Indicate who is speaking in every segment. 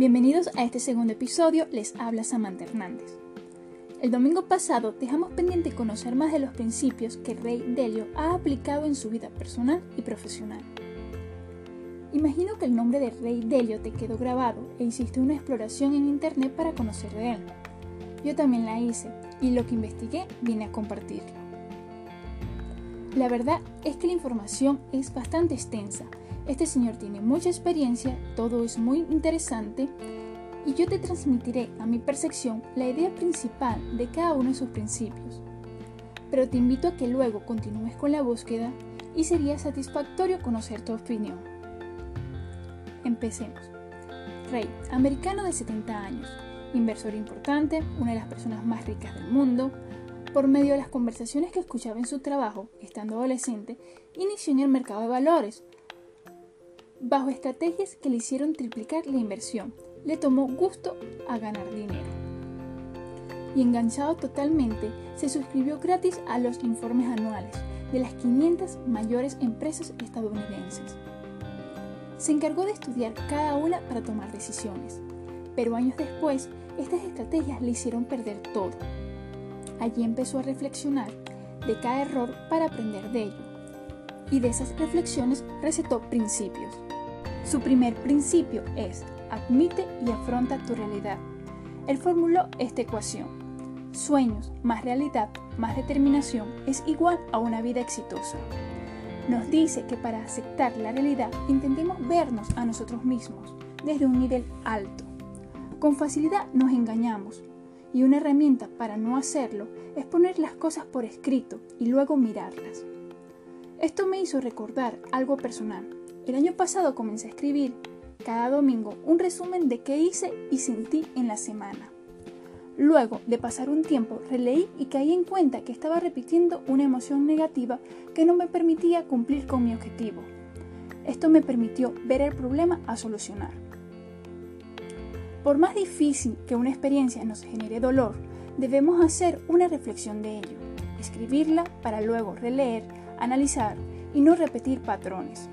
Speaker 1: Bienvenidos a este segundo episodio, les habla Samantha Hernández. El domingo pasado dejamos pendiente conocer más de los principios que Rey Delio ha aplicado en su vida personal y profesional. Imagino que el nombre de Rey Delio te quedó grabado e hiciste una exploración en internet para conocer de él. Yo también la hice y lo que investigué vine a compartirlo. La verdad es que la información es bastante extensa este señor tiene mucha experiencia, todo es muy interesante y yo te transmitiré a mi percepción la idea principal de cada uno de sus principios. Pero te invito a que luego continúes con la búsqueda y sería satisfactorio conocer tu opinión. Empecemos. Rey, americano de 70 años, inversor importante, una de las personas más ricas del mundo, por medio de las conversaciones que escuchaba en su trabajo, estando adolescente, inició en el mercado de valores, bajo estrategias que le hicieron triplicar la inversión. Le tomó gusto a ganar dinero. Y enganchado totalmente, se suscribió gratis a los informes anuales de las 500 mayores empresas estadounidenses. Se encargó de estudiar cada una para tomar decisiones, pero años después estas estrategias le hicieron perder todo. Allí empezó a reflexionar de cada error para aprender de ello, y de esas reflexiones recetó principios. Su primer principio es admite y afronta tu realidad. Él formuló esta ecuación. Sueños más realidad más determinación es igual a una vida exitosa. Nos dice que para aceptar la realidad intentemos vernos a nosotros mismos desde un nivel alto. Con facilidad nos engañamos y una herramienta para no hacerlo es poner las cosas por escrito y luego mirarlas. Esto me hizo recordar algo personal. El año pasado comencé a escribir cada domingo un resumen de qué hice y sentí en la semana. Luego de pasar un tiempo, releí y caí en cuenta que estaba repitiendo una emoción negativa que no me permitía cumplir con mi objetivo. Esto me permitió ver el problema a solucionar. Por más difícil que una experiencia nos genere dolor, debemos hacer una reflexión de ello, escribirla para luego releer, analizar y no repetir patrones.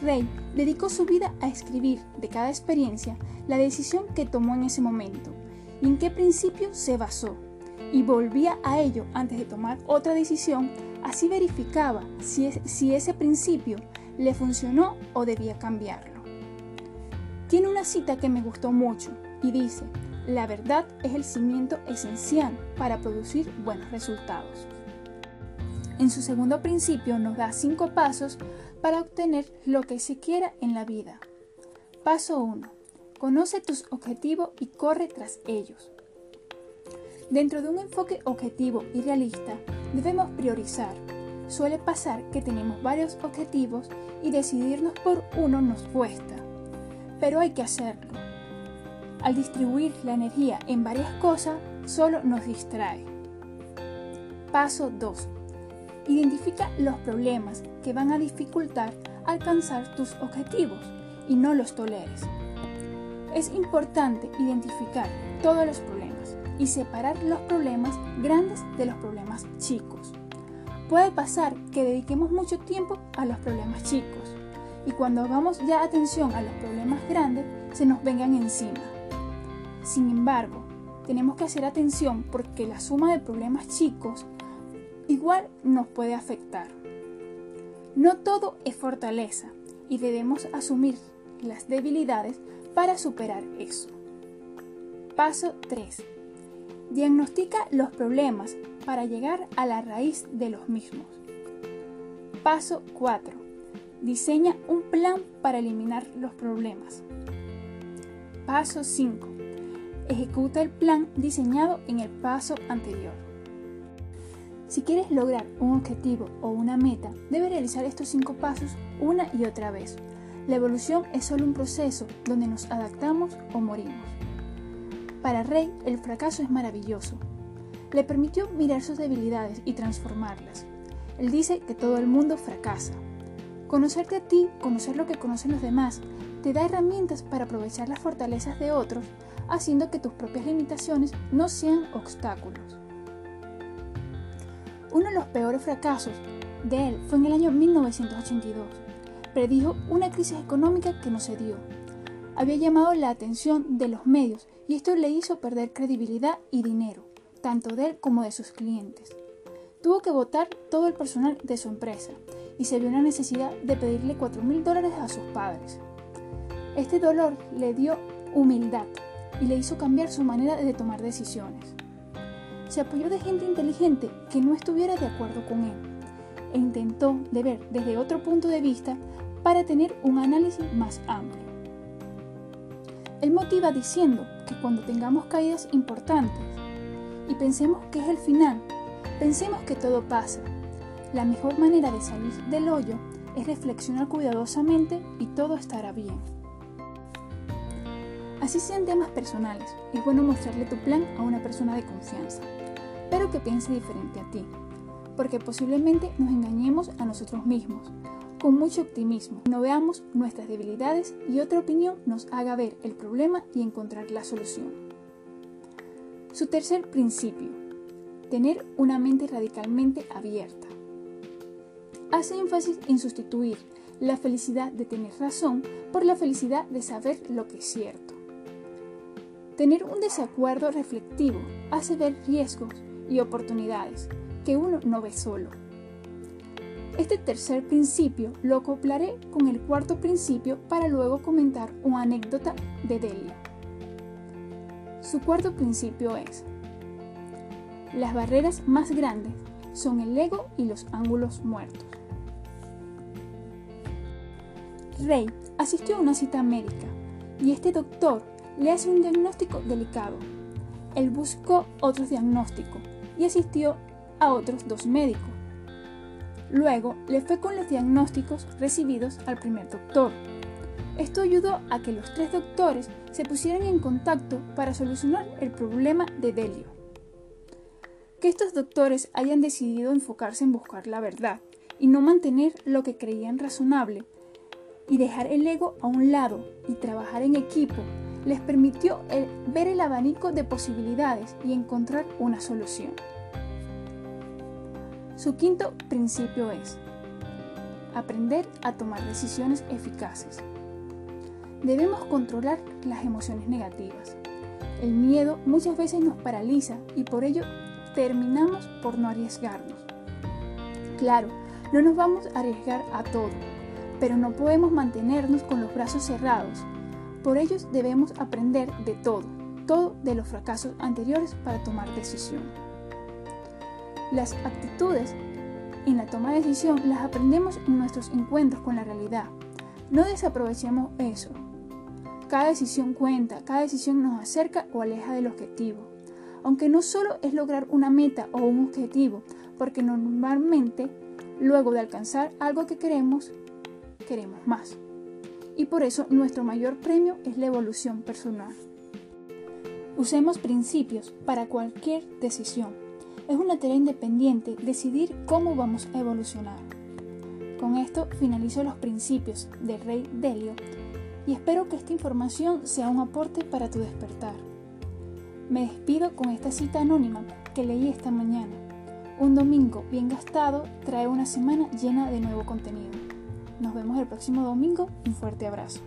Speaker 1: Rey dedicó su vida a escribir de cada experiencia la decisión que tomó en ese momento y en qué principio se basó, y volvía a ello antes de tomar otra decisión, así verificaba si, si ese principio le funcionó o debía cambiarlo. Tiene una cita que me gustó mucho y dice, la verdad es el cimiento esencial para producir buenos resultados. En su segundo principio nos da cinco pasos para obtener lo que se quiera en la vida. Paso 1. Conoce tus objetivos y corre tras ellos. Dentro de un enfoque objetivo y realista, debemos priorizar. Suele pasar que tenemos varios objetivos y decidirnos por uno nos cuesta, pero hay que hacerlo. Al distribuir la energía en varias cosas, solo nos distrae. Paso 2. Identifica los problemas que van a dificultar alcanzar tus objetivos y no los toleres. Es importante identificar todos los problemas y separar los problemas grandes de los problemas chicos. Puede pasar que dediquemos mucho tiempo a los problemas chicos y cuando hagamos ya atención a los problemas grandes se nos vengan encima. Sin embargo, tenemos que hacer atención porque la suma de problemas chicos igual nos puede afectar. No todo es fortaleza y debemos asumir las debilidades para superar eso. Paso 3. Diagnostica los problemas para llegar a la raíz de los mismos. Paso 4. Diseña un plan para eliminar los problemas. Paso 5. Ejecuta el plan diseñado en el paso anterior. Si quieres lograr un objetivo o una meta, debes realizar estos cinco pasos una y otra vez. La evolución es solo un proceso donde nos adaptamos o morimos. Para Rey, el fracaso es maravilloso. Le permitió mirar sus debilidades y transformarlas. Él dice que todo el mundo fracasa. Conocerte a ti, conocer lo que conocen los demás, te da herramientas para aprovechar las fortalezas de otros, haciendo que tus propias limitaciones no sean obstáculos. Uno de los peores fracasos de él fue en el año 1982. Predijo una crisis económica que no se dio. había llamado la atención de los medios y esto le hizo perder credibilidad y dinero, tanto de él como de sus clientes. Tuvo que votar todo el personal de su empresa y se vio la necesidad de pedirle 4 mil dólares a sus padres. Este dolor le dio humildad y le hizo cambiar su manera de tomar decisiones. Se apoyó de gente inteligente que no estuviera de acuerdo con él e intentó de ver desde otro punto de vista para tener un análisis más amplio. Él motiva diciendo que cuando tengamos caídas importantes y pensemos que es el final, pensemos que todo pasa. La mejor manera de salir del hoyo es reflexionar cuidadosamente y todo estará bien. Así sean temas personales, es bueno mostrarle tu plan a una persona de confianza, pero que piense diferente a ti, porque posiblemente nos engañemos a nosotros mismos, con mucho optimismo, no veamos nuestras debilidades y otra opinión nos haga ver el problema y encontrar la solución. Su tercer principio, tener una mente radicalmente abierta. Hace énfasis en sustituir la felicidad de tener razón por la felicidad de saber lo que es cierto. Tener un desacuerdo reflectivo hace ver riesgos y oportunidades que uno no ve solo. Este tercer principio lo acoplaré con el cuarto principio para luego comentar una anécdota de Delio. Su cuarto principio es, las barreras más grandes son el ego y los ángulos muertos. Rey asistió a una cita médica y este doctor le hace un diagnóstico delicado. Él buscó otros diagnósticos y asistió a otros dos médicos. Luego le fue con los diagnósticos recibidos al primer doctor. Esto ayudó a que los tres doctores se pusieran en contacto para solucionar el problema de Delio. Que estos doctores hayan decidido enfocarse en buscar la verdad y no mantener lo que creían razonable y dejar el ego a un lado y trabajar en equipo les permitió ver el abanico de posibilidades y encontrar una solución. Su quinto principio es aprender a tomar decisiones eficaces. Debemos controlar las emociones negativas. El miedo muchas veces nos paraliza y por ello terminamos por no arriesgarnos. Claro, no nos vamos a arriesgar a todo, pero no podemos mantenernos con los brazos cerrados por ellos debemos aprender de todo, todo de los fracasos anteriores para tomar decisión. Las actitudes en la toma de decisión las aprendemos en nuestros encuentros con la realidad. No desaprovechemos eso. Cada decisión cuenta, cada decisión nos acerca o aleja del objetivo. Aunque no solo es lograr una meta o un objetivo, porque normalmente luego de alcanzar algo que queremos, queremos más y por eso nuestro mayor premio es la evolución personal. Usemos principios para cualquier decisión. Es una tarea independiente decidir cómo vamos a evolucionar. Con esto finalizo los principios del rey Delio y espero que esta información sea un aporte para tu despertar. Me despido con esta cita anónima que leí esta mañana. Un domingo bien gastado trae una semana llena de nuevo contenido. Nos vemos el próximo domingo. Un fuerte abrazo.